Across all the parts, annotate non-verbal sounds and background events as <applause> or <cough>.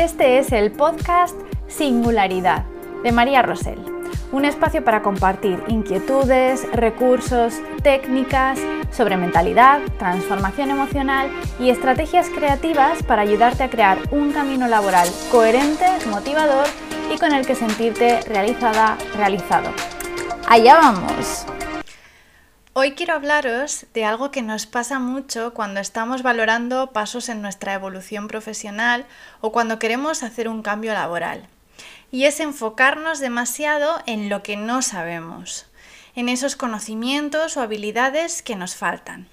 Este es el podcast Singularidad de María Rosell, un espacio para compartir inquietudes, recursos, técnicas sobre mentalidad, transformación emocional y estrategias creativas para ayudarte a crear un camino laboral coherente, motivador y con el que sentirte realizada, realizado. Allá vamos. Hoy quiero hablaros de algo que nos pasa mucho cuando estamos valorando pasos en nuestra evolución profesional o cuando queremos hacer un cambio laboral. Y es enfocarnos demasiado en lo que no sabemos, en esos conocimientos o habilidades que nos faltan.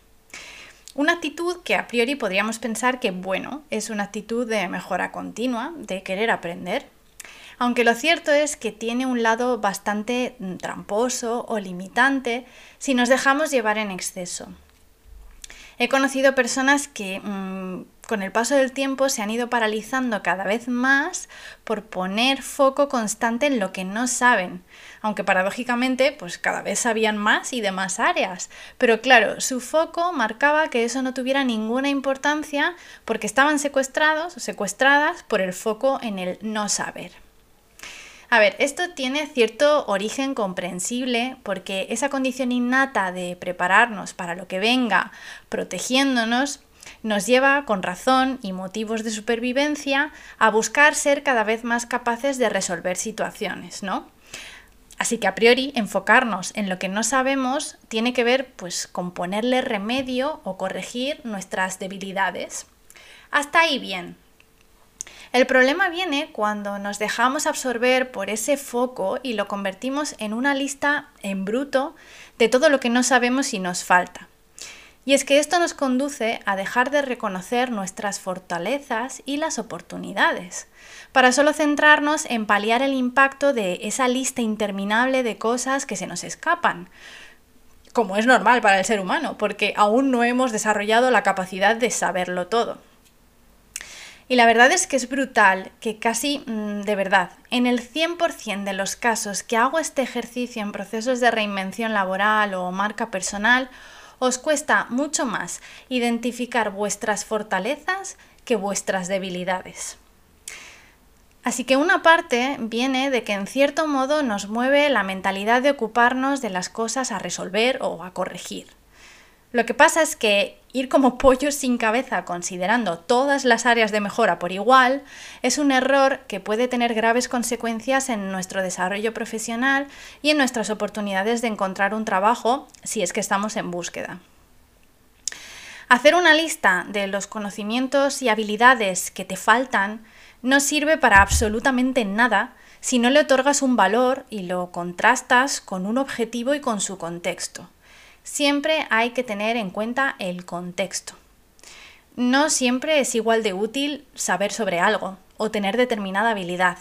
Una actitud que a priori podríamos pensar que, bueno, es una actitud de mejora continua, de querer aprender, aunque lo cierto es que tiene un lado bastante mm, tramposo o limitante si nos dejamos llevar en exceso. He conocido personas que mm, con el paso del tiempo se han ido paralizando cada vez más por poner foco constante en lo que no saben, aunque paradójicamente pues cada vez sabían más y de más áreas. Pero claro, su foco marcaba que eso no tuviera ninguna importancia porque estaban secuestrados o secuestradas por el foco en el no saber. A ver, esto tiene cierto origen comprensible porque esa condición innata de prepararnos para lo que venga, protegiéndonos, nos lleva, con razón y motivos de supervivencia, a buscar ser cada vez más capaces de resolver situaciones, ¿no? Así que a priori enfocarnos en lo que no sabemos tiene que ver pues con ponerle remedio o corregir nuestras debilidades. Hasta ahí bien, el problema viene cuando nos dejamos absorber por ese foco y lo convertimos en una lista en bruto de todo lo que no sabemos y nos falta. Y es que esto nos conduce a dejar de reconocer nuestras fortalezas y las oportunidades, para solo centrarnos en paliar el impacto de esa lista interminable de cosas que se nos escapan, como es normal para el ser humano, porque aún no hemos desarrollado la capacidad de saberlo todo. Y la verdad es que es brutal que casi mm, de verdad, en el 100% de los casos que hago este ejercicio en procesos de reinvención laboral o marca personal, os cuesta mucho más identificar vuestras fortalezas que vuestras debilidades. Así que una parte viene de que en cierto modo nos mueve la mentalidad de ocuparnos de las cosas a resolver o a corregir. Lo que pasa es que ir como pollo sin cabeza considerando todas las áreas de mejora por igual es un error que puede tener graves consecuencias en nuestro desarrollo profesional y en nuestras oportunidades de encontrar un trabajo si es que estamos en búsqueda. Hacer una lista de los conocimientos y habilidades que te faltan no sirve para absolutamente nada si no le otorgas un valor y lo contrastas con un objetivo y con su contexto siempre hay que tener en cuenta el contexto. No siempre es igual de útil saber sobre algo o tener determinada habilidad.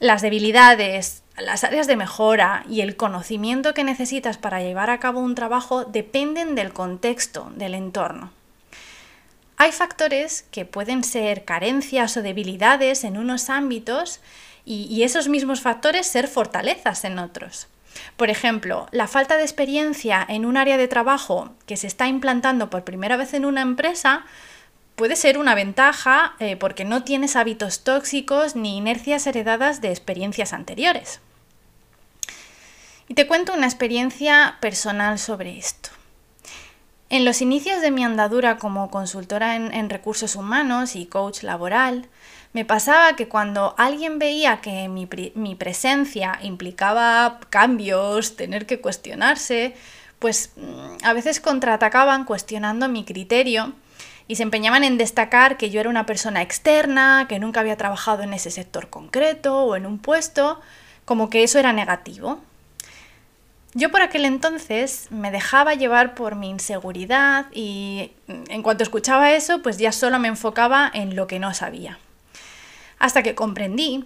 Las debilidades, las áreas de mejora y el conocimiento que necesitas para llevar a cabo un trabajo dependen del contexto, del entorno. Hay factores que pueden ser carencias o debilidades en unos ámbitos y, esos mismos factores ser fortalezas en otros. Por ejemplo, la falta de experiencia en un área de trabajo que se está implantando por primera vez en una empresa puede ser una ventaja eh, porque no tienes hábitos tóxicos ni inercias heredadas de experiencias anteriores. Y te cuento una experiencia personal sobre esto. En los inicios de mi andadura como consultora en, recursos humanos y coach laboral, me pasaba que cuando alguien veía que mi, mi, presencia implicaba cambios, tener que cuestionarse, pues mm, a veces contraatacaban cuestionando mi criterio y se empeñaban en destacar que yo era una persona externa, que nunca había trabajado en ese sector concreto o en un puesto, como que eso era negativo. Yo por aquel entonces me dejaba llevar por mi inseguridad y en cuanto escuchaba eso, pues ya solo me enfocaba en lo que no sabía. Hasta que comprendí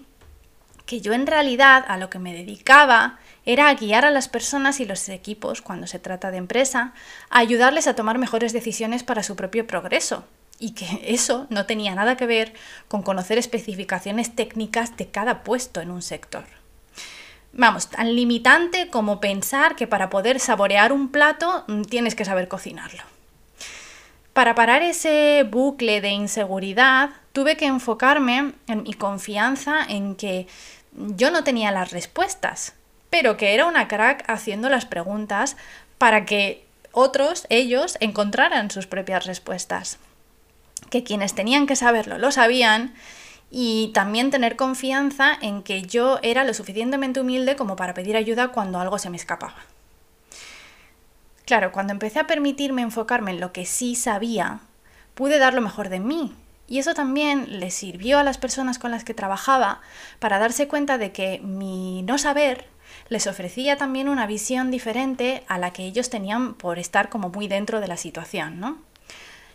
que yo en realidad a lo que me dedicaba era a guiar a las personas y los equipos, cuando se trata de empresa, a ayudarles a tomar mejores decisiones para su propio progreso. Y que <laughs> eso no tenía nada que ver con conocer especificaciones técnicas de cada puesto en un sector. Vamos, tan limitante como pensar que para poder saborear un plato mm, tienes que saber cocinarlo. Para parar ese bucle de inseguridad, tuve que enfocarme en mi confianza en que yo no tenía las respuestas, pero que era una crack haciendo las preguntas para que otros, ellos, encontraran sus propias respuestas. Que quienes tenían que saberlo lo sabían y también tener confianza en que yo era lo suficientemente humilde como para pedir ayuda cuando algo se me escapaba. Claro, cuando empecé a permitirme enfocarme en lo que sí sabía, pude dar lo mejor de mí. Y eso también le sirvió a las personas con las que trabajaba para darse cuenta de que mi no saber les ofrecía también una visión diferente a la que ellos tenían por estar como muy dentro de la situación, ¿no?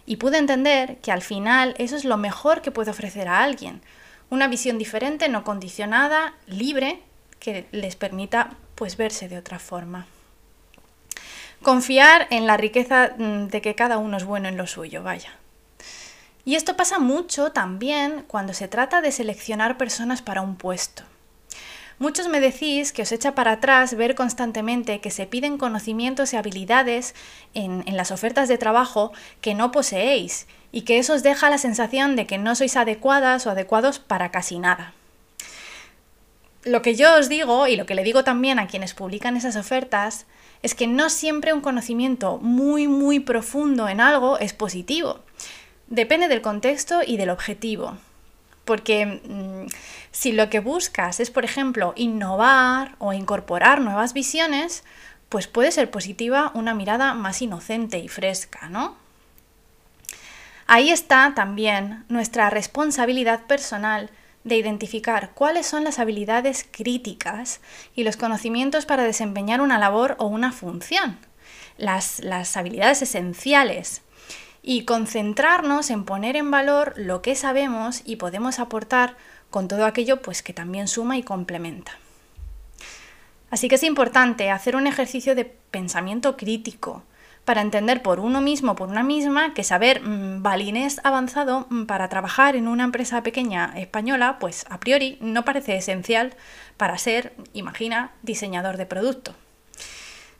Y pude entender que al final eso es lo mejor que puede ofrecer a alguien, una visión diferente, no condicionada, libre, que les permita pues verse de otra forma. Confiar en la riqueza mm, de que cada uno es bueno en lo suyo, vaya. Y esto pasa mucho también cuando se trata de seleccionar personas para un puesto. Muchos me decís que os echa para atrás ver constantemente que se piden conocimientos y habilidades en, en, las ofertas de trabajo que no poseéis y que eso os deja la sensación de que no sois adecuadas o adecuados para casi nada. Lo que yo os digo y lo que le digo también a quienes publican esas ofertas es que no siempre un conocimiento muy muy profundo en algo es positivo. Depende del contexto y del objetivo. Porque mm, si lo que buscas es, por ejemplo, innovar o incorporar nuevas visiones, pues puede ser positiva una mirada más inocente y fresca, ¿no? Ahí está también nuestra responsabilidad personal de identificar cuáles son las habilidades críticas y los conocimientos para desempeñar una labor o una función, las, las habilidades esenciales y concentrarnos en poner en valor lo que sabemos y podemos aportar con todo aquello pues que también suma y complementa. Así que es importante hacer un ejercicio de pensamiento crítico para entender por uno mismo, por una misma, que saber mmm, balinés avanzado mm, para trabajar en una empresa pequeña española, pues a priori no parece esencial para ser, imagina, diseñador de producto.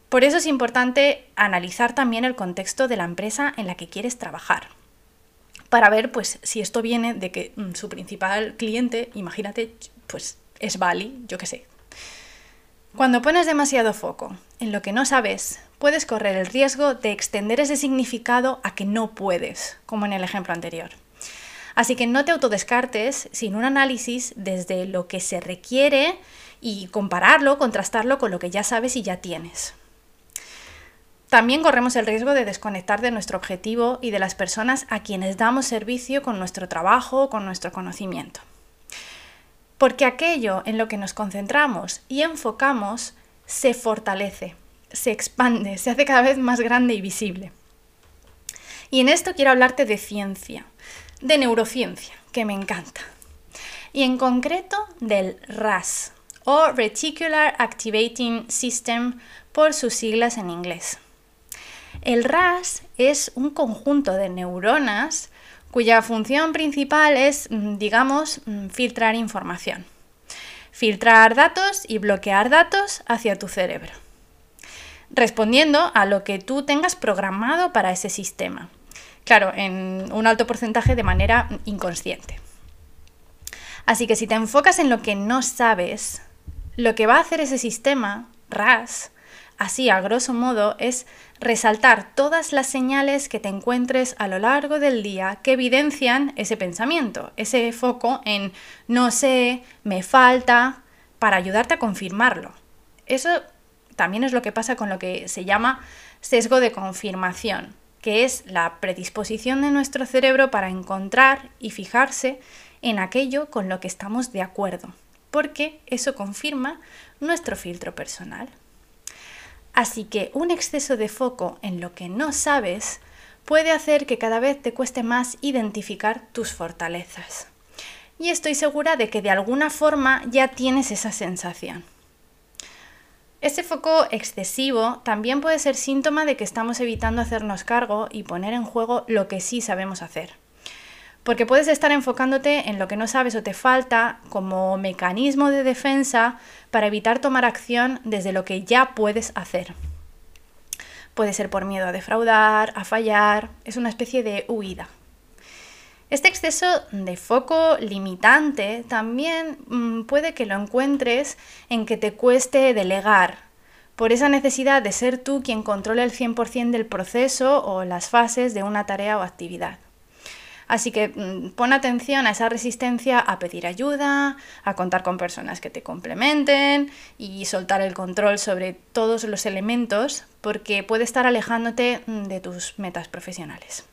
Por eso es importante analizar también el contexto de la empresa en la que quieres trabajar. Para ver pues si esto viene de que mm, su principal cliente, imagínate, pues es Bali, yo qué sé. Cuando pones demasiado foco en lo que no sabes, puedes correr el riesgo de extender ese significado a que no puedes, como en el ejemplo anterior. Así que no te autodescartes sin un análisis desde lo que se requiere y compararlo, contrastarlo con lo que ya sabes y ya tienes. También corremos el riesgo de desconectar de nuestro objetivo y de las personas a quienes damos servicio con nuestro trabajo, con nuestro conocimiento. Porque aquello en lo que nos concentramos y enfocamos se fortalece, se expande, se hace cada vez más grande y visible. Y en esto quiero hablarte de ciencia, de neurociencia, que me encanta. Y en concreto del RAS, o Reticular Activating System por sus siglas en inglés. El RAS es un conjunto de neuronas cuya función principal es, mm, digamos, mm, filtrar información. Filtrar datos y bloquear datos hacia tu cerebro, respondiendo a lo que tú tengas programado para ese sistema. Claro, en un alto porcentaje de manera inconsciente. Así que si te enfocas en lo que no sabes, lo que va a hacer ese sistema, RAS, así a grosso modo, es resaltar todas las señales que te encuentres a lo largo del día que evidencian ese pensamiento, ese foco en no sé, me falta, para ayudarte a confirmarlo. Eso también es lo que pasa con lo que se llama sesgo de confirmación, que es la predisposición de nuestro cerebro para encontrar y fijarse en aquello con lo que estamos de acuerdo, porque eso confirma nuestro filtro personal. Así que un exceso de foco en lo que no sabes puede hacer que cada vez te cueste más identificar tus fortalezas. Y estoy segura de que de alguna forma ya tienes esa sensación. Ese foco excesivo también puede ser síntoma de que estamos evitando hacernos cargo y poner en juego lo que sí sabemos hacer. Porque puedes estar enfocándote en lo que no sabes o te falta como mecanismo de defensa para evitar tomar acción desde lo que ya puedes hacer. puede ser por miedo a defraudar, a fallar, es una especie de huida. Este exceso de foco limitante también mm, puede que lo encuentres en que te cueste delegar, por esa necesidad de ser tú quien controle el 100% del proceso o las fases de una tarea o actividad. Así que mm, pon atención a esa resistencia a pedir ayuda, a contar con personas que te complementen y soltar el control sobre todos los elementos porque puede estar alejándote mm, de tus metas profesionales.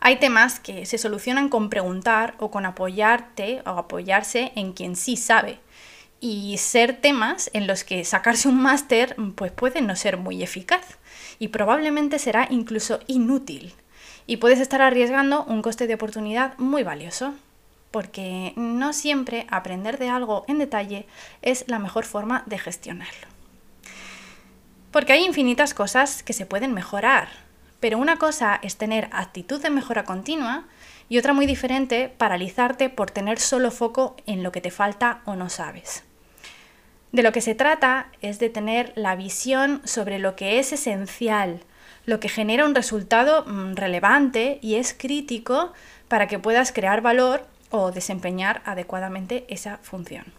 Hay temas que se solucionan con preguntar o con apoyarte o apoyarse en quien sí sabe. Y ser temas en los que sacarse un máster pues puede no ser muy eficaz y probablemente será incluso inútil. Y puedes estar arriesgando un coste de oportunidad muy valioso, porque no siempre aprender de algo en detalle es la mejor forma de gestionarlo. Porque hay infinitas cosas que se pueden mejorar, pero una cosa es tener actitud de mejora continua y otra muy diferente, paralizarte por tener solo foco en lo que te falta o no sabes. De lo que se trata es de tener la visión sobre lo que es esencial, lo que genera un resultado mm, relevante y es crítico para que puedas crear valor o desempeñar adecuadamente esa función.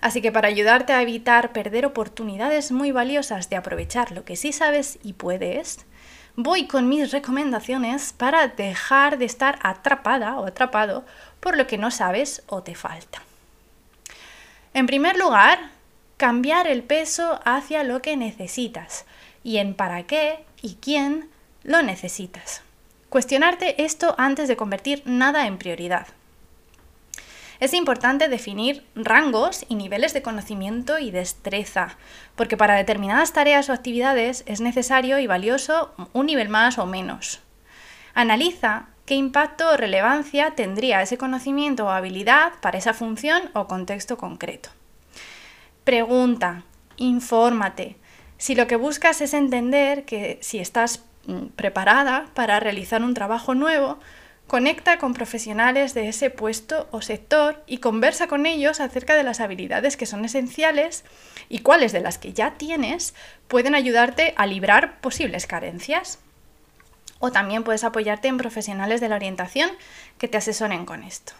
Así que para ayudarte a evitar perder oportunidades muy valiosas de aprovechar lo que sí sabes y puedes, voy con mis recomendaciones para dejar de estar atrapada o atrapado por lo que no sabes o te falta. En primer lugar, cambiar el peso hacia lo que necesitas y en para qué y quién lo necesitas. Cuestionarte esto antes de convertir nada en prioridad. Es importante definir rangos y niveles de conocimiento y destreza, porque para determinadas tareas o actividades es necesario y valioso un nivel más o menos. Analiza qué impacto o relevancia tendría ese conocimiento o habilidad para esa función o contexto concreto. Pregunta, infórmate. Si lo que buscas es entender que si estás mm, preparada para realizar un trabajo nuevo, Conecta con profesionales de ese puesto o sector y conversa con ellos acerca de las habilidades que son esenciales y cuáles de las que ya tienes pueden ayudarte a librar posibles carencias. O también puedes apoyarte en profesionales de la orientación que te asesoren con esto.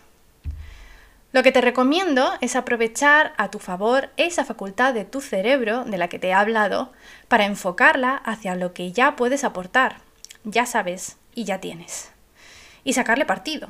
Lo que te recomiendo es aprovechar a tu favor esa facultad de tu cerebro de la que te he hablado para enfocarla hacia lo que ya puedes aportar, ya sabes y ya tienes y sacarle partido.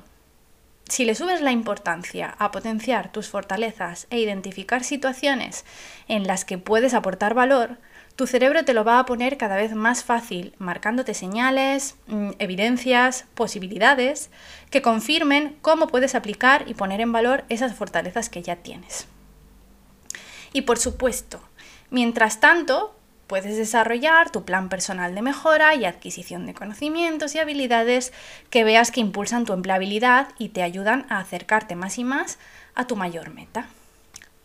Si le subes la importancia a potenciar tus fortalezas e identificar situaciones en las que puedes aportar valor, tu cerebro te lo va a poner cada vez más fácil, marcándote señales, mm, evidencias, posibilidades que confirmen cómo puedes aplicar y poner en valor esas fortalezas que ya tienes. Y por supuesto, mientras tanto, puedes desarrollar tu plan personal de mejora y adquisición de conocimientos y habilidades que veas que impulsan tu empleabilidad y te ayudan a acercarte más y más a tu mayor meta.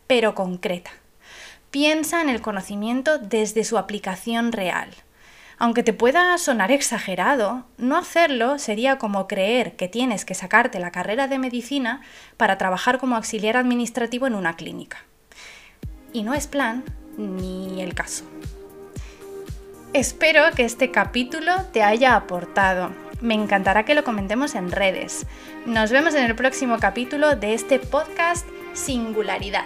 Pero concreta. Piensa en el conocimiento desde su aplicación real. Aunque te pueda sonar exagerado, no hacerlo sería como creer que tienes que sacarte la carrera de medicina para trabajar como auxiliar administrativo en una clínica. Y no es plan ni el caso. Espero que este capítulo te haya aportado. Me encantará que lo comentemos en redes. Nos vemos en el próximo capítulo de este podcast Singularidad.